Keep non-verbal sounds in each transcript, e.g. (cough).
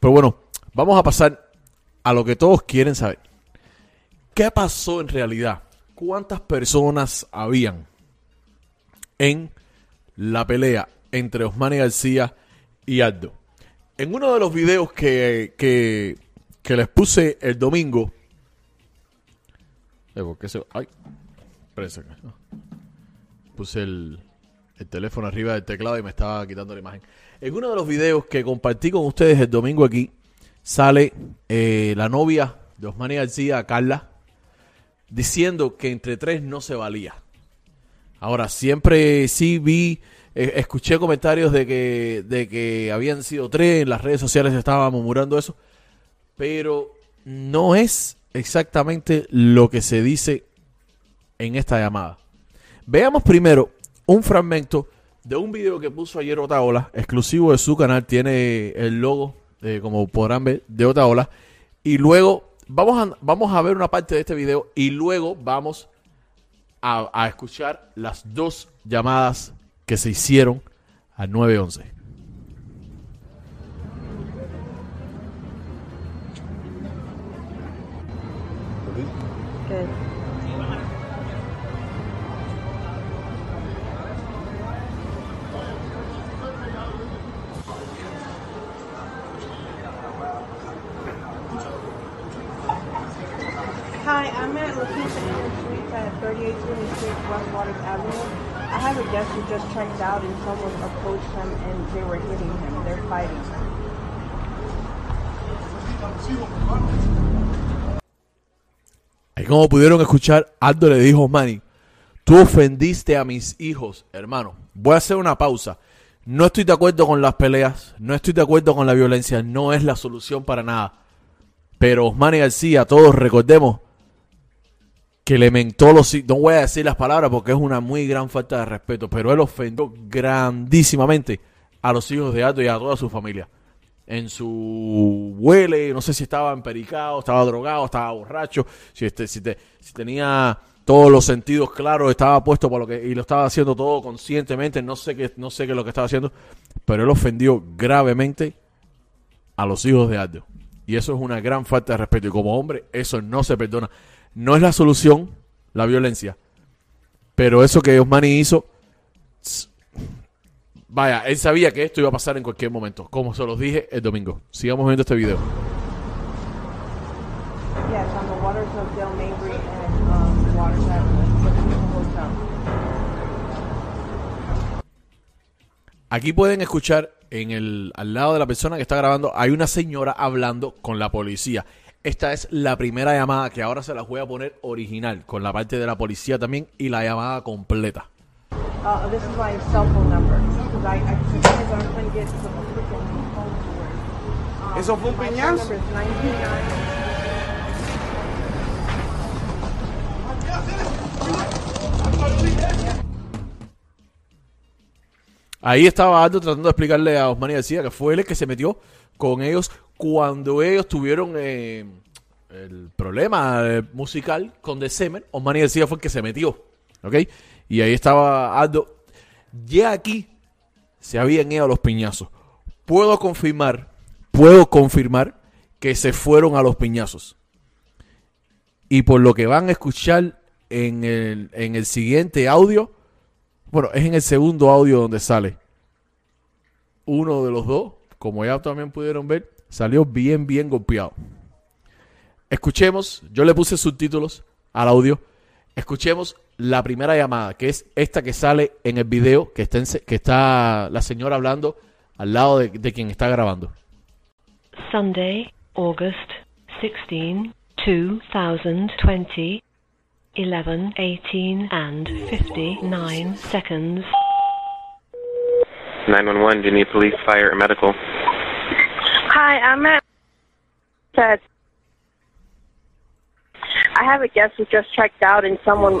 Pero bueno, vamos a pasar a lo que todos quieren saber. ¿Qué pasó en realidad? ¿Cuántas personas habían en la pelea entre Osmani García y Aldo? En uno de los videos que, que, que les puse el domingo. ¿por qué se- ay, acá. Puse el, el teléfono arriba del teclado y me estaba quitando la imagen. En uno de los videos que compartí con ustedes el domingo aquí, sale eh, la novia de Osmani García, Carla, diciendo que entre tres no se valía. Ahora, siempre sí vi, eh, escuché comentarios de que, de que habían sido tres, en las redes sociales estaba murmurando eso, pero no es exactamente lo que se dice en esta llamada. Veamos primero un fragmento de un video que puso ayer Otaola, exclusivo de su canal, tiene el logo, eh, como podrán ver, de Otaola, y luego vamos a, vamos a ver una parte de este video y luego vamos a, escuchar las dos llamadas que se hicieron al 911. Good. I'm at location Suites at 3826 West Avenue. I have a guest who just checked out and someone approached him and they were hitting him. They're fighting. Como pudieron escuchar, Aldo le dijo Manny, tú ofendiste a mis hijos, hermano. Voy a hacer una pausa. No estoy de acuerdo con las peleas, no estoy de acuerdo con la violencia, no es la solución para nada. Pero Osmani García, todos recordemos que le mentó los no voy a decir las palabras porque es una muy gran falta de respeto, pero él ofendió grandísimamente a los hijos de Aldo y a toda su familia. En su huele, no sé si estaba empericado, estaba drogado, estaba borracho, si, este, si, te- si tenía todos los sentidos claros, estaba puesto por lo que y lo estaba haciendo todo conscientemente, no sé qué, no sé qué es lo que estaba haciendo, pero él ofendió gravemente a los hijos de Aldo. Y eso es una gran falta de respeto. Y como hombre, eso no se perdona. No es la solución, la violencia. Pero eso que Osmani hizo, vaya, él sabía que esto iba a pasar en cualquier momento. Como se los dije el domingo. Sigamos viendo este video. Um. Aquí pueden escuchar en el al lado de la persona que está grabando hay una señora hablando con la policía. Esta es la primera llamada que ahora se las voy a poner original con la parte de la policía también y la llamada completa. Uh, this is my cell phone number. Because I, I because I'm trying to get some freaking phone to work. Um, ¿Eso fue un piñazo? number is 929. Ahí estaba Aldo tratando de explicarle a Osmani García que fue él el que se metió con ellos cuando ellos tuvieron eh, el problema eh, musical con The Semen. Osmani García fue el que se metió. ¿Ok? Y ahí estaba Aldo. Ya aquí se habían ido a los piñazos. Puedo confirmar, puedo confirmar que se fueron a los piñazos. Y por lo que van a escuchar en el, en el siguiente audio, bueno, es en el segundo audio donde sale. Uno de los dos, como ya también pudieron ver, salió bien, bien golpeado. Escuchemos, yo le puse subtítulos al audio. Escuchemos la primera llamada, que es esta que sale en el video, que está, en se- que está la señora hablando al lado de, de quien está grabando. Sunday, August 16, 2020, 11, 18 and 59 seconds. 911, do you need police, fire, or medical? Hi, I'm at I have a guest just checked out and someone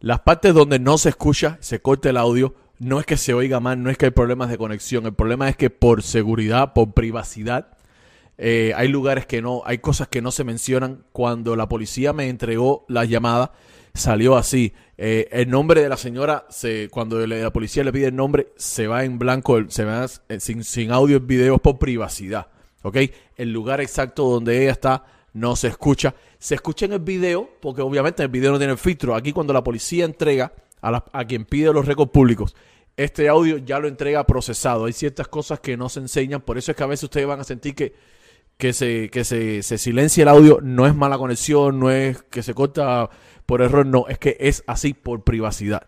Las partes donde no se escucha, se corta el audio, no es que se oiga mal, no es que hay problemas de conexión, el problema es que por seguridad, por privacidad, eh, hay lugares que no, hay cosas que no se mencionan. Cuando la policía me entregó la llamada, salió así. Eh, el nombre de la señora, se, cuando la policía le pide el nombre, se va en blanco, se va eh, sin, sin audio el video por privacidad. ¿Ok? El lugar exacto donde ella está no se escucha. Se escucha en el video, porque obviamente el video no tiene filtro. Aquí cuando la policía entrega a, a quien pide los récords públicos, este audio ya lo entrega procesado. Hay ciertas cosas que no se enseñan, por eso es que a veces ustedes van a sentir que, que se, que se, se silencia el audio. No es mala conexión, no es que se corta por error, no, es que es así por privacidad.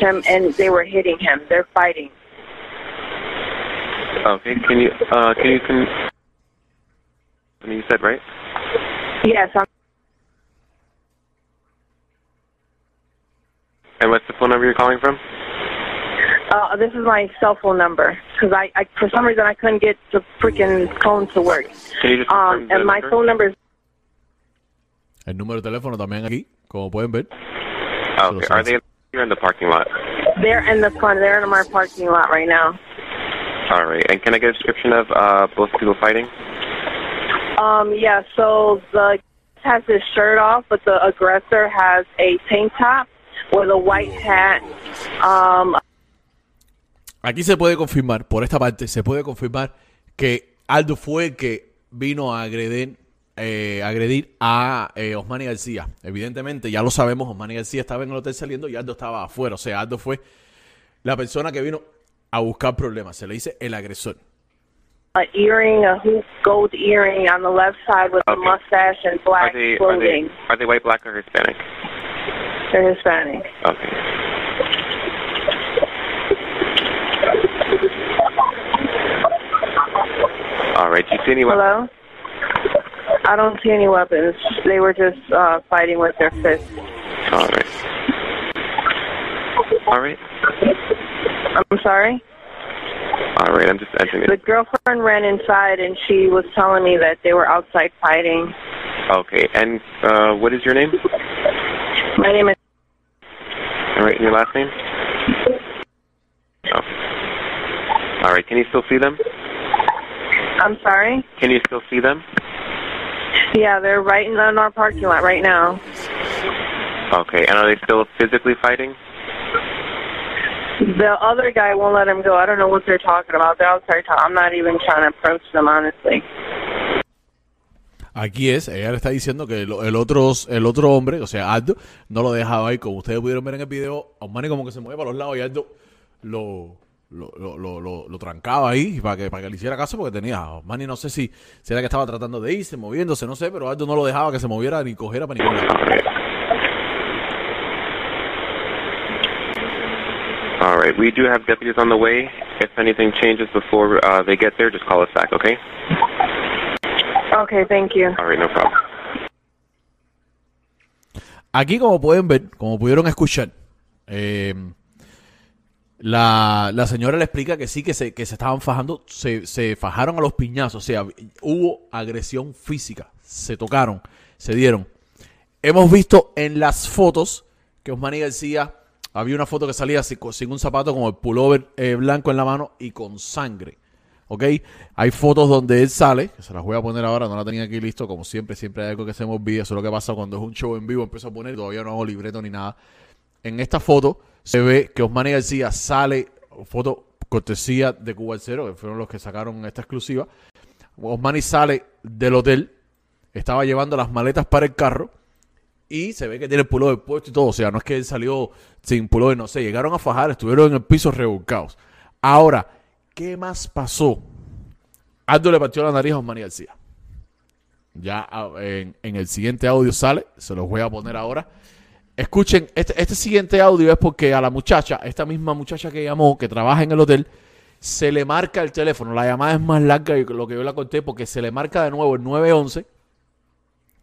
him and they were hitting him. They're fighting. Okay, can you, uh, can you, can, you said, right? Yes, I'm, And what's the phone number you're calling from? uh, this is my cell phone number because I, I, for some reason, I couldn't get the freaking phone to work. Can you just Um, and my phone number is El número de teléfono también aquí, como pueden ver. Oh, okay. Are they here in the parking lot? they're in the front. They're in my parking lot right now. All right. And can I get a description of uh, both people fighting? Um, yeah. So the has his shirt off, but the aggressor has a tank top with a white hat. Um, Aquí se puede confirmar, por esta parte, se puede confirmar que Aldo fue el que vino a agredir, eh, agredir a eh, Osmani García. Evidentemente, ya lo sabemos, Osmani García estaba en el hotel saliendo y Aldo estaba afuera. O sea, Aldo fue la persona que vino a buscar problemas. Se le dice el agresor. a earring, a hoop gold earring on the left side with a mustache and Are black are they, are they white, black, or Hispanic? They're Hispanic. Okay. All right. Do you see any weapons? Hello? I don't see any weapons. They were just uh, fighting with their fists. All right. All right. I'm sorry? All right. I'm just entering it. The girlfriend ran inside and she was telling me that they were outside fighting. Okay. And uh, what is your name? My name is All right. And your last name? Oh. All right. Can you still see them? I'm sorry? Can you still see them? Yeah, they're right in our parking lot right now. Okay. And are they still physically fighting? The other guy won't let him go. I don't know what they're talking about. They're outside talking. I'm not even trying to approach them, honestly. Aquí es, ella le está diciendo que el, el otro, el otro hombre, o sea, Aldo, no lo dejaba ahí. Como ustedes pudieron ver en el video, Osmani como que se mueve para los lados y Aldo lo, lo, lo, lo, lo- lo trancaba ahí para que, para que le hiciera caso porque tenía. Osmani no sé si, si era que estaba tratando de irse, moviéndose, no sé, pero Aldo no lo dejaba que se moviera ni cogiera para ningún lado. All right. All right. We do have deputies on the way. If anything changes before uh, they get there, just call us back, okay? Okay, thank you. All right. No problem. Aquí, como pueden ver, como pudieron escuchar, eh, la, la señora le explica que sí, que se, que se estaban fajando, se, se fajaron a los piñazos, o sea, hubo agresión física, se tocaron, se dieron. Hemos visto en las fotos que Osmani García, había una foto que salía sin, un zapato con el pullover eh, blanco en la mano y con sangre. ¿Ok? Hay fotos donde él sale, que se las voy a poner ahora, no la tenía aquí listo, como siempre, siempre hay algo que se me olvida, eso es lo que pasa cuando es un show en vivo, empiezo a poner, todavía no hago libreto ni nada. En esta foto se ve que Osmani García sale, foto cortesía de Cuba Cero, que fueron los que sacaron esta exclusiva. Osmani sale del hotel, estaba llevando las maletas para el carro y se ve que tiene el pullover puesto y todo. O sea, no es que él salió sin pullover, no sé. Llegaron a fajar, estuvieron en el piso revolcados. Ahora, ¿qué más pasó? Aldo le partió la nariz a Osmani García. Ya ah, en, en el siguiente audio sale, se los voy a poner ahora. Escuchen, este, este siguiente audio es porque a la muchacha, esta misma muchacha que llamó, que trabaja en el hotel, se le marca el teléfono. La llamada es más larga que lo que yo la conté porque se le marca de nuevo el 911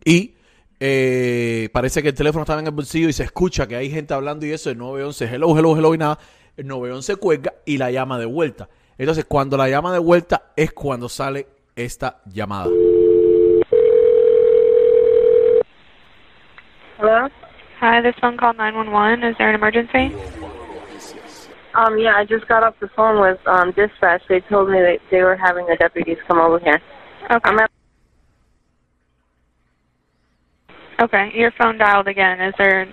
y eh, parece que el teléfono estaba en el bolsillo y se escucha que hay gente hablando y eso, el 911, hello, hello, hello y nada. El 911 cuelga y la llama de vuelta. Entonces, cuando la llama de vuelta es cuando sale esta llamada. Hello? Hi, this phone call 911. Is there an emergency? Um, yeah, I just got off the phone with um, dispatch. They told me that they were having the deputies come over here. Okay. Okay, your phone dialed again. Is there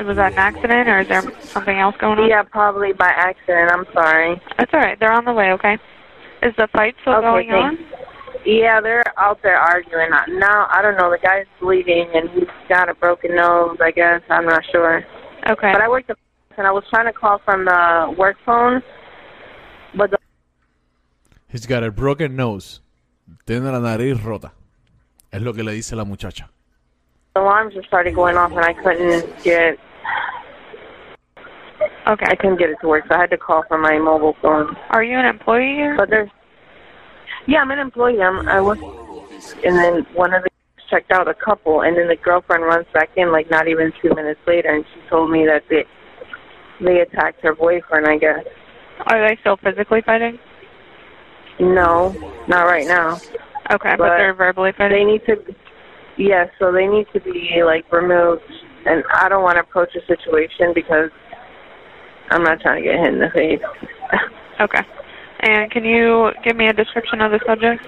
Was that an accident or is there something else going on? Yeah, probably by accident. I'm sorry. That's all right. They're on the way, okay? Is the fight still Okay, going thanks. on? Yeah, they're out there arguing. Now, I don't know. The guy's bleeding and he's got a broken nose, I guess. I'm not sure. Okay. But I worked the and I was trying to call from the work phone, but the He's got a broken nose. Tiene la nariz rota. Es lo que le dice la muchacha. The alarms just started going off and I couldn't get Okay. I couldn't get it to work, so I had to call from my mobile phone. Are you an employee here? But there's yeah, I'm an employee. I'm I was and then one of the checked out a couple and then the girlfriend runs back in like not even two minutes later and she told me that they they attacked her boyfriend, I guess. Are they still physically fighting? No, not right now. Okay, but, But they're verbally fighting. They need to yes, so they need to be like removed and I don't want to approach the situation because I'm not trying to get hit in the face. Okay. And can you give me a description of the subject?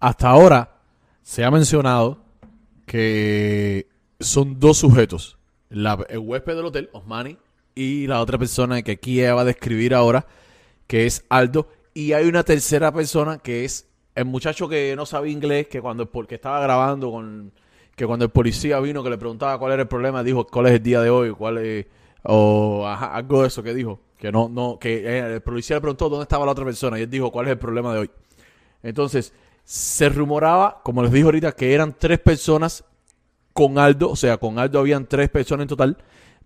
Hasta ahora se ha mencionado que son dos sujetos. La- el huésped del hotel, Osmani, y la otra persona que aquí va a describir ahora, que es Aldo. Y hay una tercera persona que es el muchacho que no sabía inglés, que cuando el pol- que estaba grabando con que cuando el policía vino que le preguntaba cuál era el problema, dijo cuál es el día de hoy, cuál es o ajá, algo de eso que dijo, que no no que eh, el policía le preguntó dónde estaba la otra persona y él dijo cuál es el problema de hoy. Entonces, se rumoraba, como les dije ahorita, que eran tres personas con Aldo, o sea, con Aldo habían tres personas en total,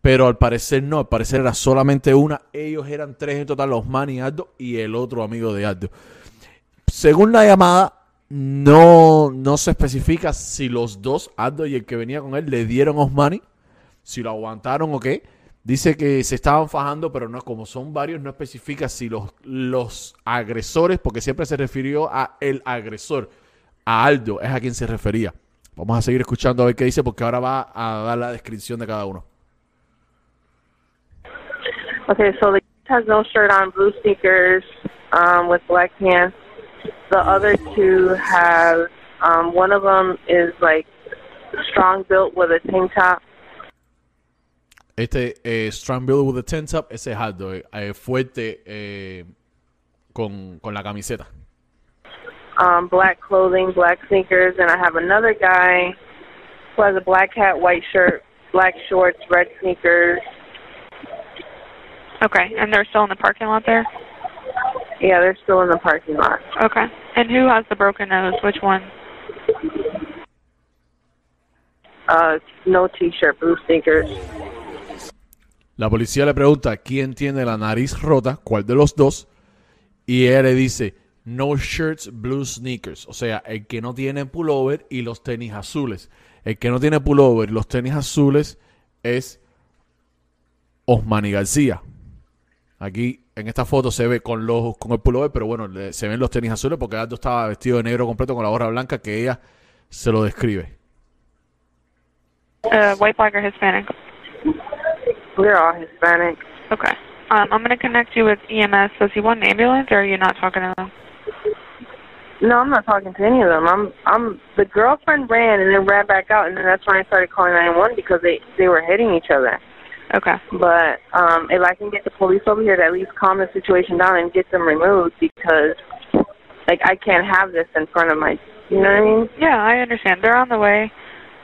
pero al parecer no, al parecer era solamente una. Ellos eran tres en total, Osman y Aldo y el otro amigo de Aldo. Según la llamada, no, no se especifica si los dos, Aldo y el que venía con él, le dieron Osmani, si lo aguantaron o qué. Dice que se estaban fajando, pero no, como son varios, no especifica si los, los agresores, porque siempre se refirió a el agresor, a Aldo, es a quien se refería. Vamos a seguir escuchando a ver qué dice, porque ahora va a dar la descripción de cada uno. Okay, so the has no shirt on, blue sneakers, um, with black pants. The other two have um, one of them is like strong built with a tank top. Este eh, Strong Build with the Ten Up, ese es Aldo, eh, fuerte eh, con, con la camiseta. um, black clothing, black sneakers, and I have another guy who has a black hat, white shirt, black shorts, red sneakers. Okay, and they're still in the parking lot there? Yeah, they're still in the parking lot. Okay. And who has the broken nose? Which one? Uh, no t-shirt, blue sneakers. La policía le pregunta quién tiene la nariz rota, cuál de los dos, y ella le dice no shirts, blue sneakers, o sea, el que no tiene pullover y los tenis azules. El que no tiene pullover y los tenis azules es Osmani García. Aquí en esta foto se ve con los con el pullover, pero bueno, le- se ven los tenis azules porque Aldo estaba vestido de negro completo con la gorra blanca que ella se lo describe. Uh, white, black, or Hispanic? They're all Hispanic. Okay. Um, I'm going to connect you with EMS. Does he want an ambulance, or are you not talking to them? No, I'm not talking to any of them. I'm, I'm. The girlfriend ran and then ran back out, and then that's when I started calling 911 because they they were hitting each other. Okay. But um, if I can get the police over here to at least calm the situation down and get them removed, because like I can't have this in front of my. You know what I mean? Yeah, I understand. They're on the way.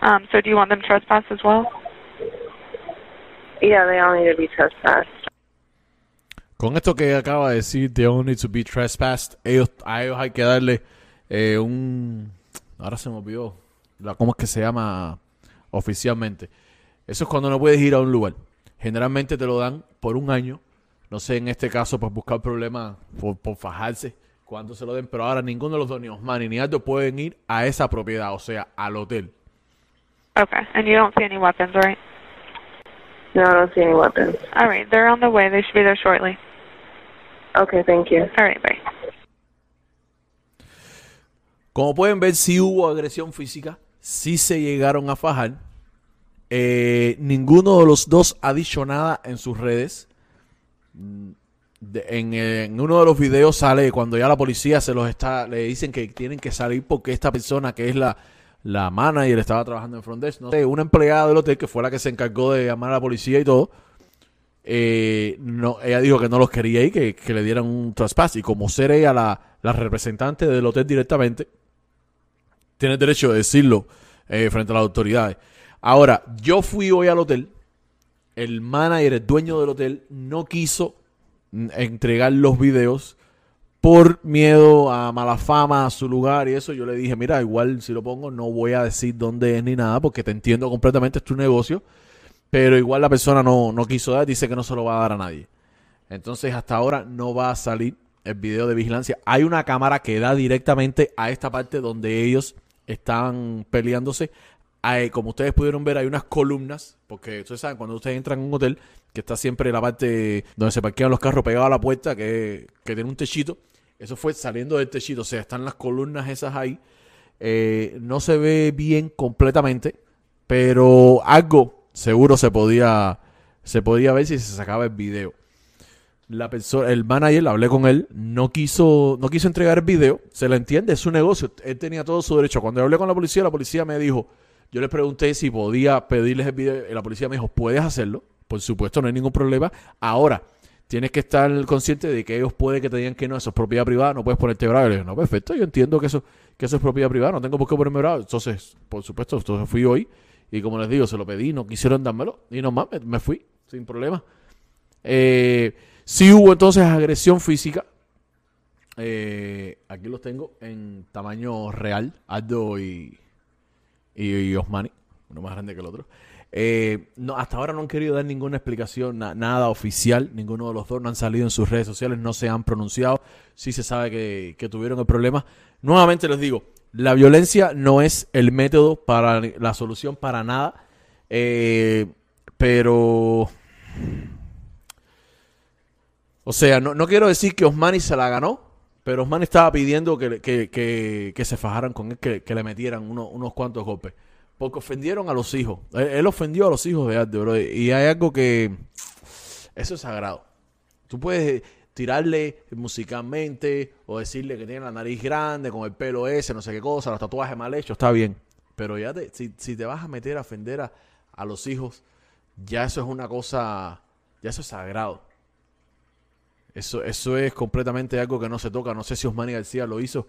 Um, so do you want them trespassed as well? Yeah, they all need to be trespassed. Con esto que acaba de decir, they all need to be trespassed, ellos, a ellos hay que darle eh, un... Ahora se me olvidó. La, ¿Cómo es que se llama oficialmente? Eso es cuando no puedes ir a un lugar. Generalmente te lo dan por un año. No sé, en este caso, pues buscar problemas por, por fajarse cuando se lo den. Pero ahora ninguno de los dos, ni Osmani ni Aldo, pueden ir a esa propiedad, o sea, al hotel. Okay. And you don't see any weapons, right? No, I don't see any weapons. All right. They're on the way. They should be there shortly. Okay, thank you. All right. Bye. Como pueden ver, sí hubo agresión física, sí se llegaron a fajar. Eh, ninguno de los dos ha dicho nada en sus redes. De- en, en uno de los videos sale cuando ya la policía se los está, le dicen que tienen que salir porque esta persona que es la, la manager estaba trabajando en front desk, no sé, una empleada del hotel que fue la que se encargó de llamar a la policía y todo. eh, no, ella dijo que no los quería y que, que le dieran un traspaso. Y como ser ella la, la representante del hotel directamente, tiene derecho de decirlo eh, frente a las autoridades. Ahora, yo fui hoy al hotel. El manager, el dueño del hotel, no quiso mm, entregar los videos por miedo a mala fama, a su lugar y eso. Yo le dije, mira, igual si lo pongo no voy a decir dónde es ni nada porque te entiendo completamente, es tu negocio. Pero igual la persona no, no quiso dar, dice que no se lo va a dar a nadie. Entonces hasta ahora no va a salir el video de vigilancia. Hay una cámara que da directamente a esta parte donde ellos están peleándose. Hay- como ustedes pudieron ver, hay unas columnas, porque ustedes saben, cuando ustedes entran en un hotel, que está siempre la parte donde se parquean los carros pegados a la puerta, que, que tiene un techito. Eso fue saliendo del techito, o sea, están las columnas esas ahí. Eh, no se ve bien completamente, pero algo seguro se podía, se podía ver si se sacaba el video la persona, el manager, hablé con él, no quiso, no quiso entregar el video, se le entiende, es su negocio, él tenía todo su derecho. Cuando hablé con la policía, la policía me dijo, yo les pregunté si podía pedirles el video, y la policía me dijo, puedes hacerlo, por supuesto, no hay ningún problema. Ahora, tienes que estar consciente de que ellos puede que te digan que no, eso es propiedad privada, no puedes ponerte bravo. Y le dije, no, perfecto, yo entiendo que eso, que eso es propiedad privada, no tengo por qué ponerme bravo. Entonces, por supuesto, entonces fui hoy, y como les digo, se lo pedí, no quisieron dármelo, y nomás me, me fui, sin problema. Eh, sí hubo entonces agresión física. Eh, aquí los tengo en tamaño real. Aldo y, y, y Osmani. Uno más grande que el otro. Eh, hasta ahora no han querido dar ninguna explicación, na- nada oficial. Ninguno de los dos no han salido en sus redes sociales, no se han pronunciado. Sí se sabe que, tuvieron el problema. Nuevamente les digo, la violencia no es el método para la solución para nada. Eh, pero o sea, no, no quiero decir que Osmani se la ganó, pero Osmani estaba pidiendo que, que, que, se fajaran con él, que, que le metieran uno- unos cuantos golpes. Porque ofendieron a los hijos. Él, ofendió a los hijos de Aldo, bro. Y hay algo que... Eso es sagrado. Tú puedes tirarle musicalmente o decirle que tiene la nariz grande, con el pelo ese, no sé qué cosa, los tatuajes mal hechos, está bien. Pero ya te, si, si te vas a meter a ofender a, a los hijos, ya eso es una cosa, ya eso es sagrado. Eso, eso es completamente algo que no se toca. No sé si Osmani García lo hizo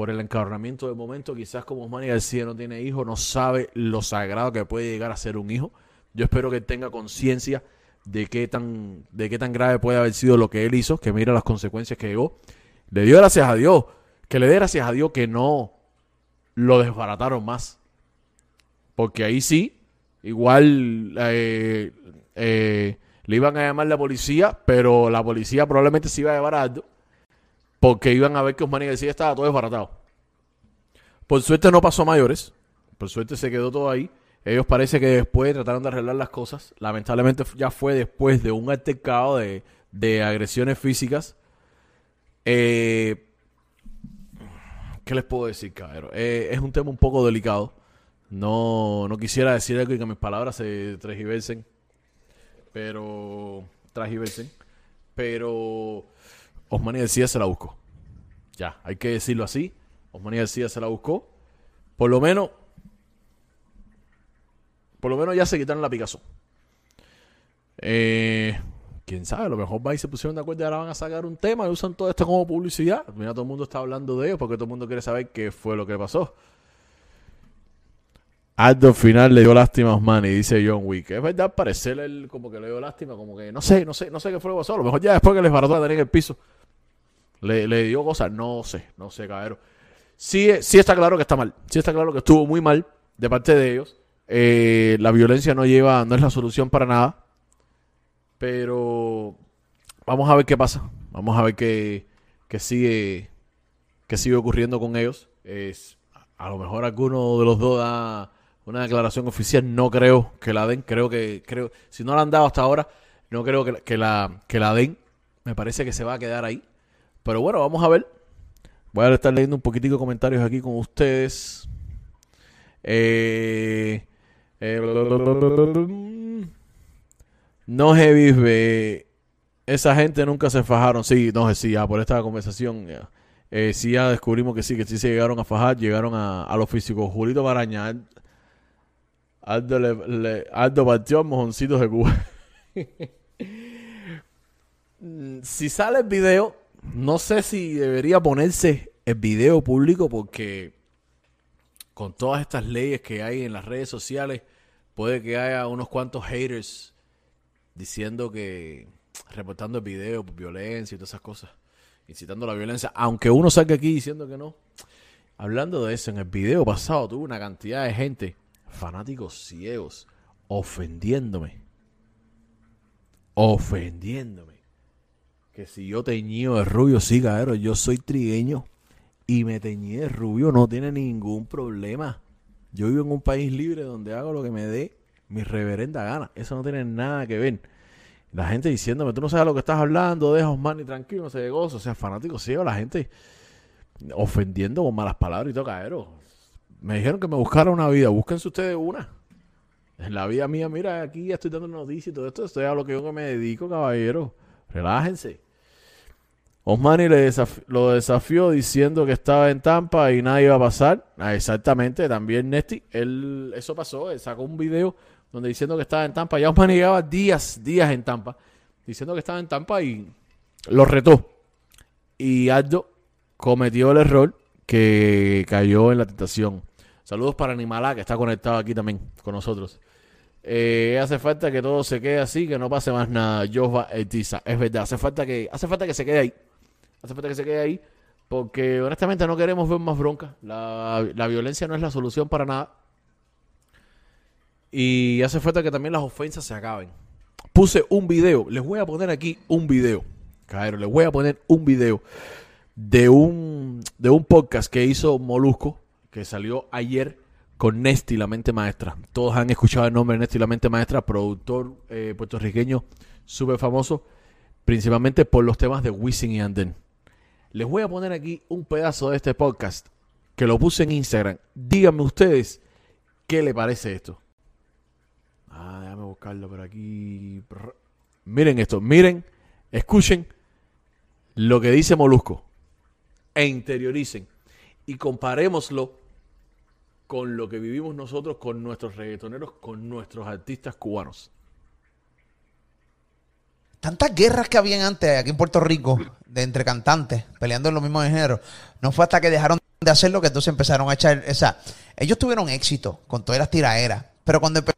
por el encarnamiento del momento. Quizás como Osmani García no tiene hijo, no sabe lo sagrado que puede llegar a ser un hijo. Yo espero que tenga conciencia de qué tan, de qué tan grave puede haber sido lo que él hizo, que mira las consecuencias que llegó. Le dio gracias a Dios, que le dé gracias a Dios que no lo desbarataron más. Porque ahí sí, igual eh, eh, le iban a llamar la policía, pero la policía probablemente se iba a llevar porque iban a ver que Osmani García estaba todo desbaratado. Por suerte no pasó a mayores, por suerte se quedó todo ahí. Ellos parece que después trataron de arreglar las cosas. Lamentablemente ya fue después de un altercado de, de agresiones físicas. Eh, ¿Qué les puedo decir, cabrón? Eh, es un tema un poco delicado. No, no quisiera decir algo y que mis palabras se transgiversen. Pero. Transgiversen. Pero. Osmani García se la buscó. Ya, hay que decirlo así. Osmani García se la buscó. Por lo menos. Por lo menos ya se quitaron la picazón. Eh, Quién sabe, a lo mejor va y se pusieron de acuerdo y ahora van a sacar un tema y usan todo esto como publicidad. Mira, todo el mundo está hablando de ellos porque todo el mundo quiere saber qué fue lo que pasó. Aldo al final le dio lástima a Osmani, dice John Wick. Es verdad, parecerle como que le dio lástima, como que no sé, no sé, no sé qué fue lo que pasó. A lo mejor ya después que les barató la tener en el piso, le, le dio cosas, no sé, no sé, cabrón. Sí, sí está claro que está mal, sí está claro que estuvo muy mal de parte de ellos. Eh, la violencia no lleva, no es la solución para nada. Pero vamos a ver qué pasa. Vamos a ver qué, qué sigue, qué sigue ocurriendo con ellos. Es, a lo mejor alguno de los dos da una declaración oficial. No creo que la den. Creo que, creo, si no la han dado hasta ahora, no creo que, que la, que la den. Me parece que se va a quedar ahí. Pero bueno, vamos a ver. Voy a estar leyendo un poquitico de comentarios aquí con ustedes. Eh, eh, no heavy, ve. Esa gente nunca se fajaron. Sí, no sí, ya, por esta conversación. ya. Eh, sí, ya descubrimos que sí, que sí se llegaron a fajar, llegaron a, a los físicos. Julito Maraña, Aldo, le, le- Aldo mojoncitos de Cuba. (laughs) Si sale el video, no sé si debería ponerse el video público porque con todas estas leyes que hay en las redes sociales, puede que haya unos cuantos haters diciendo que reportando el video por violencia y todas esas cosas, incitando la violencia, aunque uno salga aquí diciendo que no. Hablando de eso, en el video pasado tuve una cantidad de gente, fanáticos ciegos, ofendiéndome. Ofendiéndome. Que si yo teñido de rubio, sí, cabrón, yo soy trigueño y me teñí de rubio, no tiene ningún problema. Yo vivo en un país libre donde hago lo que me dé mi reverenda gana. Eso no tiene nada que ver. La gente diciéndome, tú no sabes lo que estás hablando, deja Osmani tranquilo, no se de gozo. O sea, fanático ciego, la gente ofendiendo con malas palabras y todo, cabrón. Me dijeron que me buscara una vida, búsquense ustedes una. En la vida mía, mira, aquí estoy dando noticias y todo esto, estoy a lo que yo me dedico, caballero. Relájense. Osmani le lo desafió diciendo que estaba en Tampa y nada iba a pasar. Ah, exactamente, también Nesty, él, eso pasó, él sacó un video donde diciendo que estaba en Tampa. Ya Osmani llevaba días, días en Tampa, diciendo que estaba en Tampa y lo retó. Y Aldo cometió el error que cayó en la tentación. Saludos para Animalá, que está conectado aquí también con nosotros. Eh, hace falta que todo se quede así, que no pase más nada. Josba Etiza, es verdad, hace falta que hace falta que se quede ahí. Hace falta que se quede ahí, porque honestamente no queremos ver más bronca. La, la violencia no es la solución para nada. Y hace falta que también las ofensas se acaben. Puse un video, les voy a poner aquí un video. Caero, les voy a poner un video de un, de un podcast que hizo Molusco, que salió ayer con Nesti, la mente maestra. Todos han escuchado el nombre de Nesti, la mente maestra, productor eh, puertorriqueño súper famoso, principalmente por los temas de Wisin y Anden. Les voy a poner aquí un pedazo de este podcast que lo puse en Instagram. Díganme ustedes qué le parece esto. Ah, déjame buscarlo por aquí. Miren esto, miren, escuchen lo que dice Molusco e interioricen y comparémoslo con lo que vivimos nosotros con nuestros reggaetoneros, con nuestros artistas cubanos. Tantas guerras que habían antes aquí en Puerto Rico, de entre cantantes, peleando en los mismos géneros, no fue hasta que dejaron de hacerlo que entonces empezaron a echar. O sea, ellos tuvieron éxito con todas las tiraderas, pero cuando empe-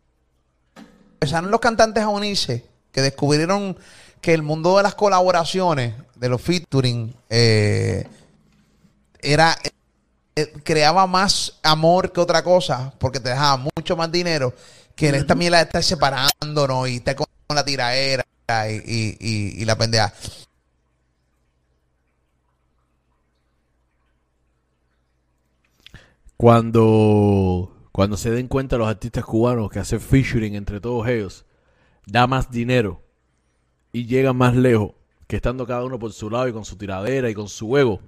empezaron los cantantes a unirse, que descubrieron que el mundo de las colaboraciones, de los featuring, eh, era eh, creaba más amor que otra cosa, porque te dejaba mucho más dinero que en esta mierda de estar separándonos y estar con la tiraera y, y, y- y la pendeja. Cuando, cuando se den cuenta los artistas cubanos que hacer featuring entre todos ellos da más dinero y llegan más lejos que estando cada uno por su lado y con su tiradera y con su ego,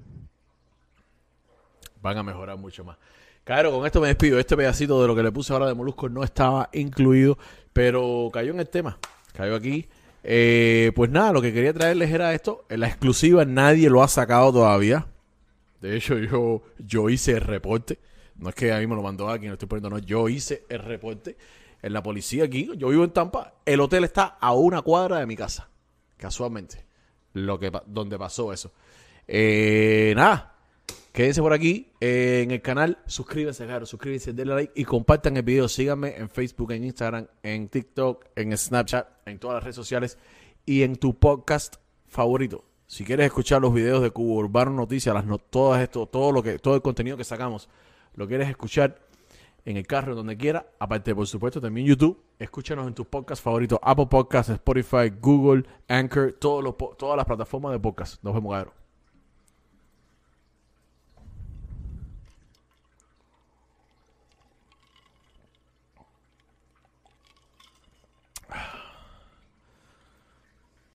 van a mejorar mucho más. Claro, con esto me despido. Este pedacito de lo que le puse ahora de Molusco no estaba incluido, pero cayó en el tema. Cayó aquí. Eh, pues nada, lo que quería traerles era esto. En la exclusiva nadie lo ha sacado todavía. De hecho, yo, yo hice el reporte. No es que a mí me lo mandó alguien, lo estoy poniendo, no. Yo hice el reporte en la policía aquí. Yo vivo en Tampa. El hotel está a una cuadra de mi casa. Casualmente. Lo que, donde pasó eso. Eh, nada. Quédense por aquí eh, en el canal. Suscríbanse, claro. Suscríbanse, denle like y compartan el video. Síganme en Facebook, en Instagram, en TikTok, en Snapchat, en todas las redes sociales y en tu podcast favorito. Si quieres escuchar los videos de Cubo Urbano Noticias, las no, todo esto, todo lo que, todo el contenido que sacamos, lo quieres escuchar en el carro, donde quiera. Aparte, por supuesto, también YouTube. Escúchanos en tus podcasts favoritos: Apple Podcasts, Spotify, Google, Anchor, todos los, todas las plataformas de podcast. Nos vemos, cabrón.